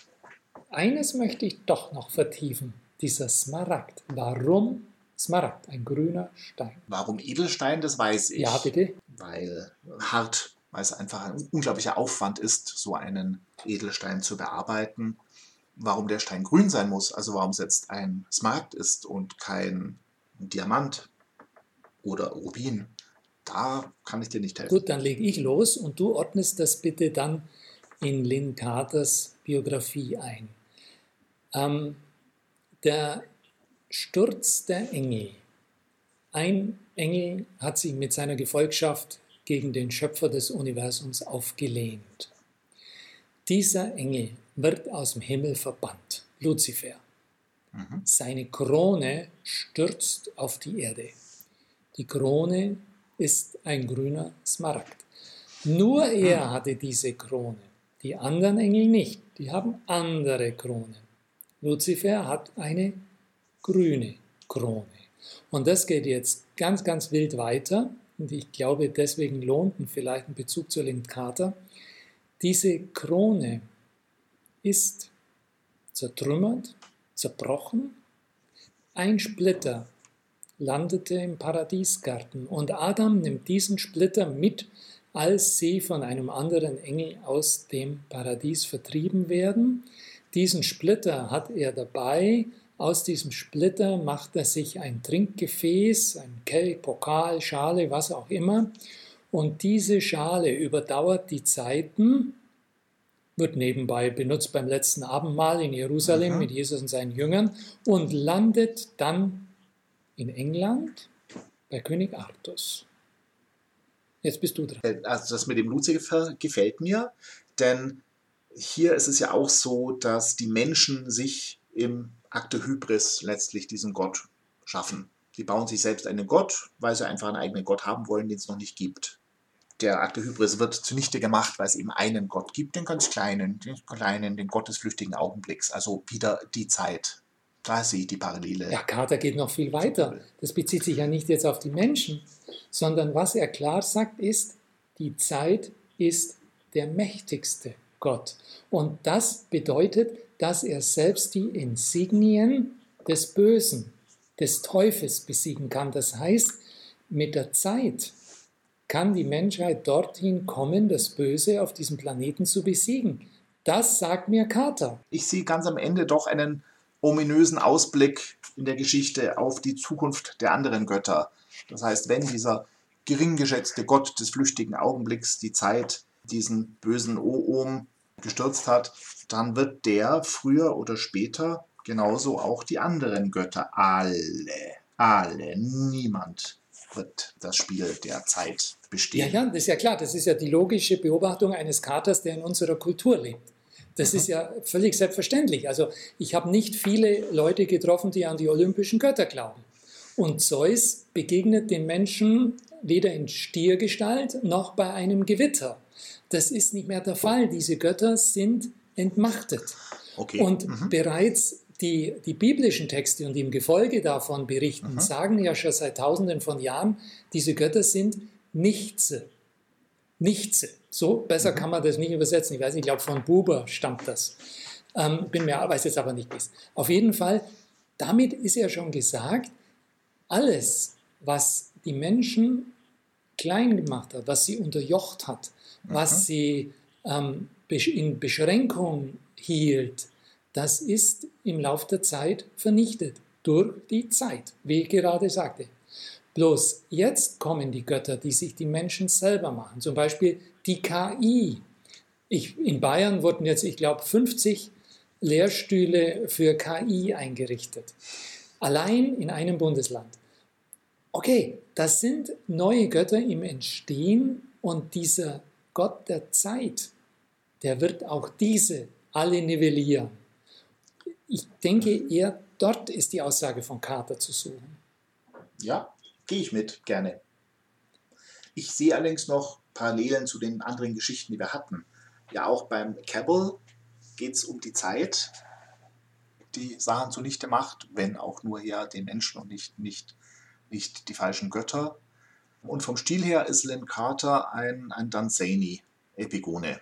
eines möchte ich doch noch vertiefen, dieser Smaragd. Warum Smaragd, ein grüner Stein? Warum Edelstein, das weiß ich. Ja, bitte. Weil hart, weil es einfach ein unglaublicher Aufwand ist, so einen Edelstein zu bearbeiten. Warum der Stein grün sein muss, also warum es jetzt ein Smaragd ist und kein Diamant oder Rubin, da kann ich dir nicht helfen. Gut, dann lege ich los und du ordnest das bitte dann in Lynn Carters Biografie ein. Ähm, der Sturz der Engel. Ein Engel hat sich mit seiner Gefolgschaft gegen den Schöpfer des Universums aufgelehnt. Dieser Engel wird aus dem Himmel verbannt, Luzifer. Mhm. Seine Krone stürzt auf die Erde. Die Krone ist ein grüner Smaragd. Nur er hatte diese Krone, die anderen Engel nicht. Die haben andere Kronen. Luzifer hat eine grüne Krone. Und das geht jetzt ganz, ganz wild weiter. Und ich glaube, deswegen lohnt vielleicht ein Bezug zu Lynn Carter. Diese Krone ist zertrümmert, zerbrochen. Ein Splitter landete im Paradiesgarten und Adam nimmt diesen Splitter mit, als sie von einem anderen Engel aus dem Paradies vertrieben werden. Diesen Splitter hat er dabei. Aus diesem Splitter macht er sich ein Trinkgefäß, ein Kelch, Pokal, Schale, was auch immer. Und diese Schale überdauert die Zeiten, wird nebenbei benutzt beim letzten Abendmahl in Jerusalem Mhm. mit Jesus und seinen Jüngern und landet dann in England bei König Artus. Jetzt bist du dran. Äh, Also das mit dem Luzifer gefällt mir, denn hier ist es ja auch so, dass die Menschen sich im Akte Hybris letztlich diesen Gott schaffen. Die bauen sich selbst einen Gott, weil sie einfach einen eigenen Gott haben wollen, den es noch nicht gibt. Der Akte Hybris wird zunichte gemacht, weil es eben einen Gott gibt, den ganz kleinen, den kleinen, den Gott des flüchtigen Augenblicks. Also wieder die Zeit. Da sehe ich die Parallele. Ja, Carter geht noch viel weiter. Das bezieht sich ja nicht jetzt auf die Menschen, sondern was er klar sagt ist, die Zeit ist der mächtigste Gott. Und das bedeutet, dass er selbst die Insignien des Bösen, des Teufels besiegen kann. Das heißt, mit der Zeit kann die Menschheit dorthin kommen, das Böse auf diesem Planeten zu besiegen. Das sagt mir Carter. ich sehe ganz am Ende doch einen ominösen Ausblick in der Geschichte auf die Zukunft der anderen Götter. Das heißt, wenn dieser gering geschätzte Gott des flüchtigen Augenblicks die Zeit diesen bösen Oom gestürzt hat, dann wird der früher oder später genauso auch die anderen Götter, alle, alle, niemand wird das Spiel der Zeit Ja, bestehen. ja, das ist ja klar. Das ist ja die logische Beobachtung eines Katers, der in unserer Kultur lebt. Das ist ja völlig selbstverständlich. Also ich habe nicht viele Leute getroffen, die an die olympischen Götter glauben. Und Zeus begegnet den Menschen weder in Stiergestalt noch bei einem Gewitter. Das ist nicht mehr der Fall. Diese Götter sind entmachtet. Okay. Und Mhm. bereits die, die biblischen Texte und die im Gefolge davon berichten, sagen ja schon seit Tausenden von Jahren, diese Götter sind Nichtse. Nichtse. So besser mhm. kann man das nicht übersetzen. Ich weiß nicht, ich glaube, von Buber stammt das. Ähm, bin mir, weiß jetzt aber nicht, wie Auf jeden Fall, damit ist ja schon gesagt, alles, was die Menschen klein gemacht hat, was sie unterjocht hat, mhm. was sie ähm, in Beschränkung hielt, das ist im Laufe der Zeit vernichtet durch die Zeit, wie ich gerade sagte. Bloß jetzt kommen die Götter, die sich die Menschen selber machen. Zum Beispiel die KI. Ich, in Bayern wurden jetzt, ich glaube, 50 Lehrstühle für KI eingerichtet. Allein in einem Bundesland. Okay, das sind neue Götter im Entstehen und dieser Gott der Zeit, der wird auch diese alle nivellieren. Ich denke, eher dort ist die Aussage von Carter zu suchen. Ja, gehe ich mit, gerne. Ich sehe allerdings noch Parallelen zu den anderen Geschichten, die wir hatten. Ja, auch beim Cabell geht es um die Zeit, die Sachen zunichte macht, wenn auch nur ja den Menschen und nicht, nicht, nicht die falschen Götter. Und vom Stil her ist Lynn Carter ein, ein Danzani-Epigone.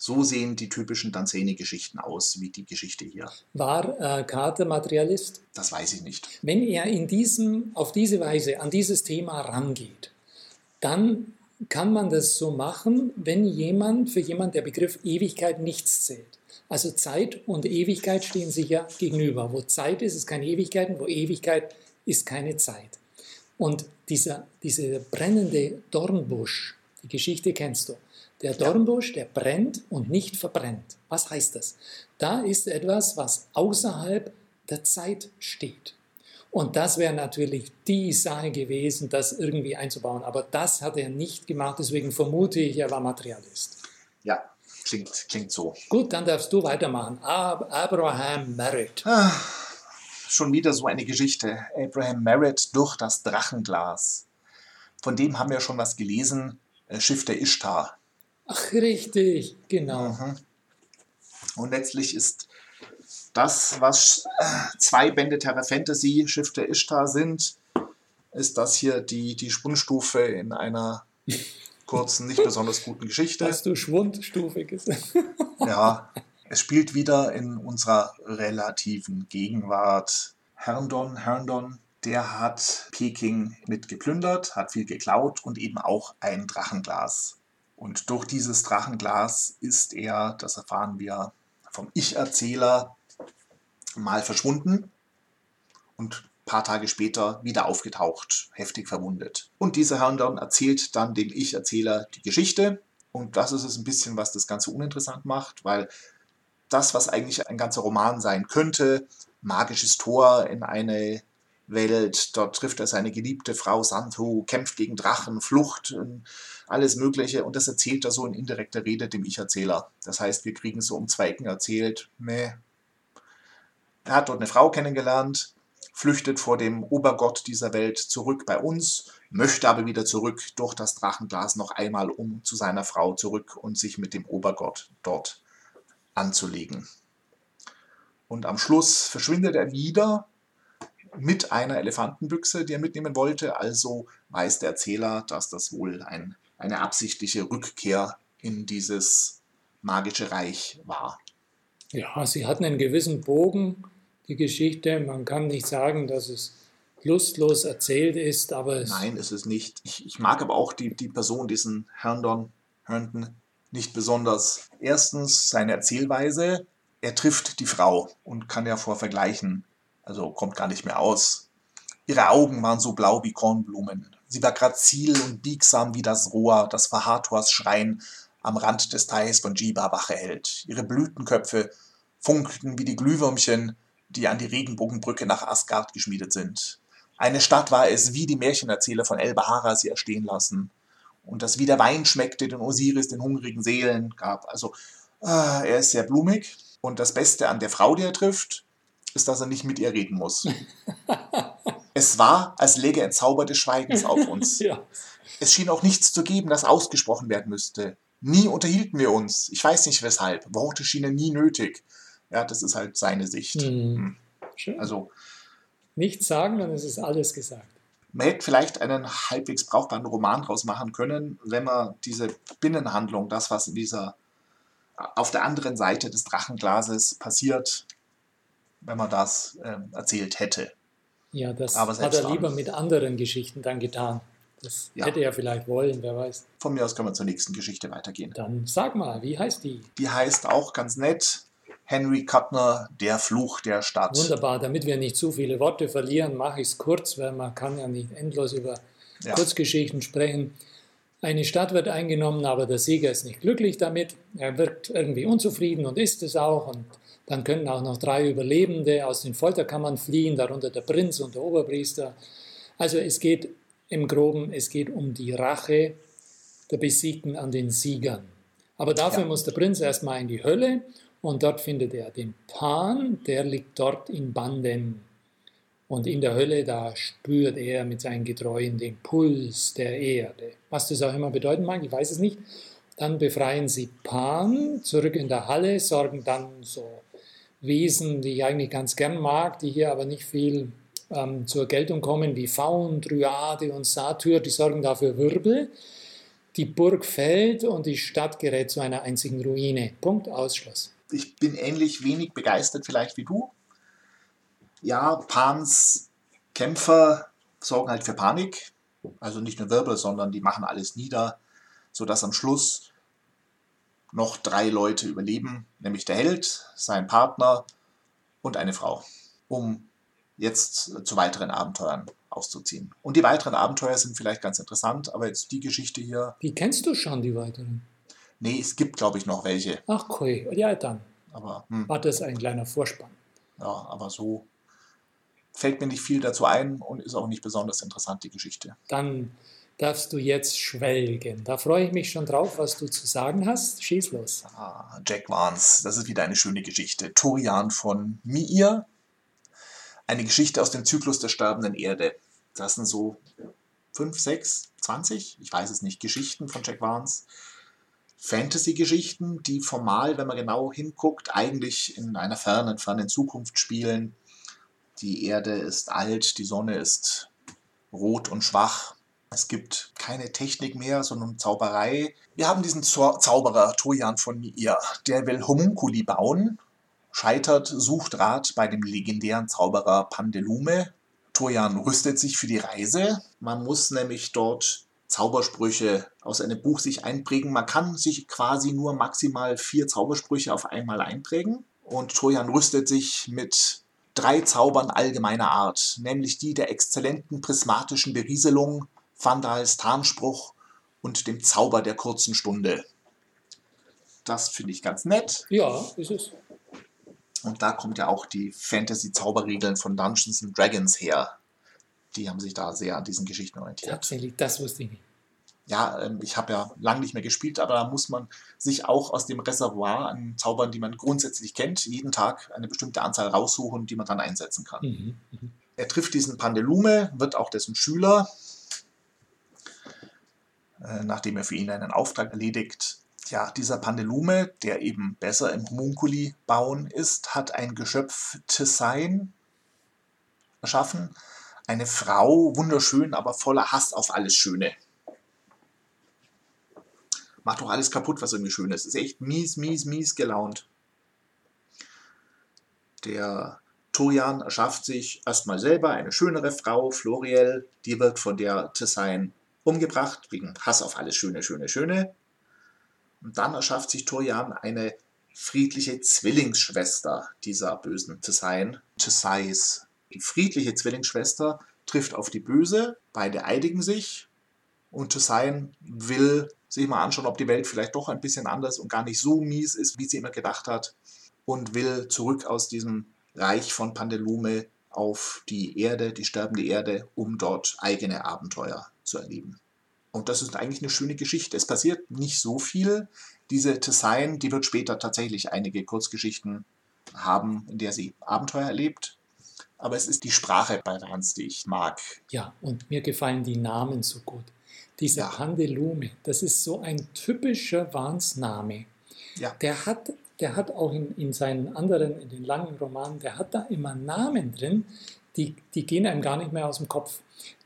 So sehen die typischen Danzani-Geschichten aus, wie die Geschichte hier. War äh, Carter Materialist? Das weiß ich nicht. Wenn er in diesem, auf diese Weise an dieses Thema rangeht, dann kann man das so machen, wenn jemand, für jemand der Begriff Ewigkeit nichts zählt. Also Zeit und Ewigkeit stehen sich ja gegenüber. Wo Zeit ist, ist keine Ewigkeit, wo Ewigkeit ist keine Zeit. Und dieser, dieser brennende Dornbusch, die Geschichte kennst du. Der Dornbusch, der brennt und nicht verbrennt. Was heißt das? Da ist etwas, was außerhalb der Zeit steht. Und das wäre natürlich die Sache gewesen, das irgendwie einzubauen. Aber das hat er nicht gemacht, deswegen vermute ich, er war Materialist. Ja, klingt, klingt so. Gut, dann darfst du weitermachen. Ab Abraham Merritt. Ah, schon wieder so eine Geschichte. Abraham Merritt durch das Drachenglas. Von dem haben wir schon was gelesen. Äh, Schiff der Ishtar. Ach, richtig, genau. Mhm. Und letztlich ist das, was äh, zwei Bände Terra Fantasy, Schiff der Ishtar sind, ist das hier die, die Schwundstufe in einer kurzen, nicht besonders guten Geschichte. Hast du Schwundstufe gesagt? ja, es spielt wieder in unserer relativen Gegenwart. Herndon, Herndon, der hat Peking mit geplündert, hat viel geklaut und eben auch ein Drachenglas. Und durch dieses Drachenglas ist er, das erfahren wir vom Ich-Erzähler, mal verschwunden und ein paar Tage später wieder aufgetaucht, heftig verwundet. Und dieser Herr dann erzählt dann dem Ich-Erzähler die Geschichte. Und das ist es ein bisschen, was das Ganze uninteressant macht, weil das, was eigentlich ein ganzer Roman sein könnte, magisches Tor in eine Welt, dort trifft er seine geliebte Frau Santu, kämpft gegen Drachen, Flucht, alles Mögliche und das erzählt er so in indirekter Rede dem Ich-Erzähler. Das heißt, wir kriegen so um zwei Ecken erzählt, meh, er hat dort eine Frau kennengelernt, flüchtet vor dem Obergott dieser Welt zurück bei uns, möchte aber wieder zurück durch das Drachenglas noch einmal um zu seiner Frau zurück und sich mit dem Obergott dort anzulegen. Und am Schluss verschwindet er wieder mit einer Elefantenbüchse, die er mitnehmen wollte. Also weiß der Erzähler, dass das wohl ein, eine absichtliche Rückkehr in dieses magische Reich war. Ja, sie hatten einen gewissen Bogen die Geschichte. Man kann nicht sagen, dass es lustlos erzählt ist, aber es. Nein, ist es nicht. Ich, ich mag aber auch die, die Person, diesen Herndon, Herndon, nicht besonders. Erstens seine Erzählweise. Er trifft die Frau und kann ja vor vergleichen. Also kommt gar nicht mehr aus. Ihre Augen waren so blau wie Kornblumen. Sie war grazil und biegsam wie das Rohr, das Verhators Schrein am Rand des Teichs von Jiba Wache hält. Ihre Blütenköpfe funkelten wie die Glühwürmchen, die an die Regenbogenbrücke nach Asgard geschmiedet sind. Eine Stadt war es, wie die Märchenerzähler von El Bahara sie erstehen lassen. Und das wie der Wein schmeckte, den Osiris den hungrigen Seelen gab. Also, äh, er ist sehr blumig. Und das Beste an der Frau, die er trifft, ist, dass er nicht mit ihr reden muss. <laughs> es war, als läge ein Zauber des Schweigens auf <laughs> uns. ja. Es schien auch nichts zu geben, das ausgesprochen werden müsste. Nie unterhielten wir uns. Ich weiß nicht weshalb. Worte schienen nie nötig. Ja, das ist halt seine Sicht. Mhm. Schön. Also nichts sagen, dann ist es alles gesagt. Man hätte vielleicht einen halbwegs brauchbaren Roman draus machen können, wenn man diese Binnenhandlung, das, was in dieser auf der anderen Seite des Drachenglases passiert, wenn man das äh, erzählt hätte. Ja, das hat er lieber mit anderen Geschichten dann getan. Das ja. hätte er vielleicht wollen, wer weiß. Von mir aus können wir zur nächsten Geschichte weitergehen. Dann sag mal, wie heißt die? Die heißt auch ganz nett Henry Kuttner, Der Fluch der Stadt. Wunderbar, damit wir nicht zu viele Worte verlieren, mache ich es kurz, weil man kann ja nicht endlos über ja. Kurzgeschichten sprechen. Eine Stadt wird eingenommen, aber der Sieger ist nicht glücklich damit. Er wird irgendwie unzufrieden und ist es auch. Und dann können auch noch drei Überlebende aus den Folterkammern fliehen, darunter der Prinz und der Oberpriester. Also es geht im Groben, es geht um die Rache der Besiegten an den Siegern. Aber dafür ja. muss der Prinz erstmal in die Hölle und dort findet er den Pan, der liegt dort in Banden. Und in der Hölle, da spürt er mit seinen Getreuen den Puls der Erde. Was das auch immer bedeuten mag, ich weiß es nicht. Dann befreien sie Pan zurück in der Halle, sorgen dann so Wesen, die ich eigentlich ganz gern mag, die hier aber nicht viel ähm, zur Geltung kommen, wie Faun, Dryade und Satyr, die sorgen dafür Wirbel. Die Burg fällt und die Stadt gerät zu einer einzigen Ruine. Punkt, Ausschluss ich bin ähnlich wenig begeistert vielleicht wie du. Ja, Pans Kämpfer sorgen halt für Panik. Also nicht nur Wirbel, sondern die machen alles nieder, sodass am Schluss noch drei Leute überleben, nämlich der Held, sein Partner und eine Frau, um jetzt zu weiteren Abenteuern auszuziehen. Und die weiteren Abenteuer sind vielleicht ganz interessant, aber jetzt die Geschichte hier. Die kennst du schon, die weiteren? Nee, es gibt, glaube ich, noch welche. Ach, cool. Ja, dann. Aber, hm. War das ein kleiner Vorspann. Ja, aber so fällt mir nicht viel dazu ein und ist auch nicht besonders interessant, die Geschichte. Dann darfst du jetzt schwelgen. Da freue ich mich schon drauf, was du zu sagen hast. Schieß los. Ah, Jack Vance, das ist wieder eine schöne Geschichte. Torian von Mir. Eine Geschichte aus dem Zyklus der sterbenden Erde. Das sind so fünf, sechs, zwanzig, ich weiß es nicht, Geschichten von Jack Vance Fantasy-Geschichten, die formal, wenn man genau hinguckt, eigentlich in einer fernen, fernen Zukunft spielen. Die Erde ist alt, die Sonne ist rot und schwach. Es gibt keine Technik mehr, sondern Zauberei. Wir haben diesen Zauberer Tojan von Mir, der will Homunculi bauen, scheitert, sucht Rat bei dem legendären Zauberer Pandelume. Tojan rüstet sich für die Reise. Man muss nämlich dort Zaubersprüche aus einem Buch sich einprägen. Man kann sich quasi nur maximal vier Zaubersprüche auf einmal einprägen. Und Trojan rüstet sich mit drei Zaubern allgemeiner Art, nämlich die der exzellenten prismatischen Berieselung, Vandals Tarnspruch und dem Zauber der kurzen Stunde. Das finde ich ganz nett. Ja, ist es. Und da kommt ja auch die Fantasy-Zauberregeln von Dungeons and Dragons her die haben sich da sehr an diesen Geschichten orientiert. Tatsächlich, das wusste ich nicht. Ja, ähm, ich habe ja lange nicht mehr gespielt, aber da muss man sich auch aus dem Reservoir an Zaubern, die man grundsätzlich kennt, jeden Tag eine bestimmte Anzahl raussuchen, die man dann einsetzen kann. Mhm, mh. Er trifft diesen Pandelume, wird auch dessen Schüler, nachdem er für ihn einen Auftrag erledigt. Ja, dieser Pandelume, der eben besser im Homunculi bauen ist, hat ein Geschöpf Tessein erschaffen, eine Frau, wunderschön, aber voller Hass auf alles Schöne. Macht doch alles kaputt, was irgendwie schön ist. Ist echt mies, mies, mies gelaunt. Der Torian erschafft sich erstmal selber eine schönere Frau, Floriel, die wird von der Tessin umgebracht, wegen Hass auf alles Schöne, Schöne, Schöne. Und dann erschafft sich Torian eine friedliche Zwillingsschwester dieser bösen Tessin, Tessais die friedliche Zwillingsschwester trifft auf die böse, beide eidigen sich und Toussaint will sich mal anschauen, ob die Welt vielleicht doch ein bisschen anders und gar nicht so mies ist, wie sie immer gedacht hat und will zurück aus diesem Reich von Pandelume auf die Erde, die sterbende Erde, um dort eigene Abenteuer zu erleben. Und das ist eigentlich eine schöne Geschichte. Es passiert nicht so viel. Diese Tessin, die wird später tatsächlich einige Kurzgeschichten haben, in der sie Abenteuer erlebt aber es ist die Sprache bei Rans, die ich mag. Ja, und mir gefallen die Namen so gut. Dieser ja. Pandelume, das ist so ein typischer Wahnsname. Ja. Der hat, der hat auch in, in seinen anderen, in den langen Romanen, der hat da immer Namen drin, die, die gehen einem gar nicht mehr aus dem Kopf.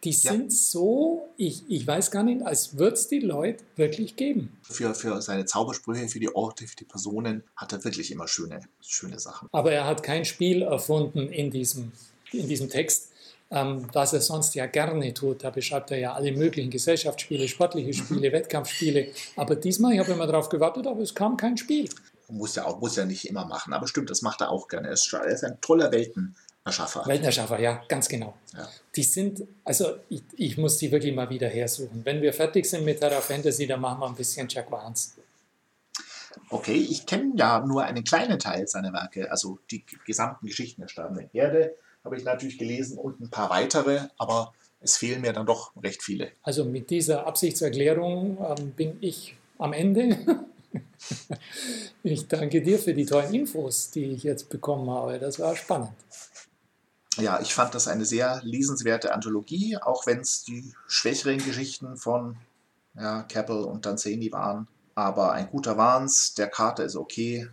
Die sind ja. so, ich, ich weiß gar nicht, als würde es die Leute wirklich geben. Für, für seine Zaubersprüche, für die Orte, für die Personen hat er wirklich immer schöne, schöne Sachen. Aber er hat kein Spiel erfunden in diesem, in diesem Text, ähm, was er sonst ja gerne tut. Da beschreibt er ja alle möglichen Gesellschaftsspiele, sportliche mhm. Spiele. Wettkampfspiele. Aber diesmal, ich habe immer darauf gewartet, aber es kam kein Spiel. Muss ja auch, muss ja nicht immer machen, aber stimmt, das macht er auch gerne. Er ist, ein toller Weltenerschaffer. Weltenerschaffer, ja, ganz genau. Ja. Die sind, also ich, ich, muss die wirklich mal wieder hersuchen. Wenn wir fertig sind mit Terra Fantasy, dann machen wir ein bisschen Jack Vance. Okay, ich kenne ja nur einen kleinen Teil seiner Werke, also die gesamten Geschichten der sterbenden Erde, habe ich natürlich gelesen und ein paar weitere, aber es fehlen mir dann doch recht viele. Also mit dieser Absichtserklärung ähm, bin ich am Ende. <laughs> ich danke dir für die tollen Infos, die ich jetzt bekommen habe. Das war spannend. Ja, ich fand das eine sehr lesenswerte Anthologie, auch wenn es die schwächeren Geschichten von ja, Keppel und Danzani waren. Aber ein guter Wahns, der Kater ist okay.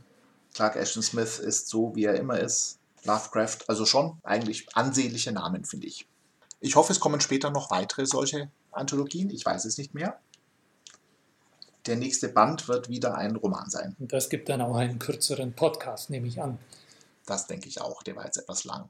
Clark Ashton Smith ist so, wie er immer ist. Lovecraft, also schon eigentlich ansehnliche Namen, finde ich. Ich hoffe, es kommen später noch weitere solche Anthologien. Ich weiß es nicht mehr. Der nächste Band wird wieder ein Roman sein. Und das gibt dann auch einen kürzeren Podcast, nehme ich an. Das denke ich auch. Der war jetzt etwas lang.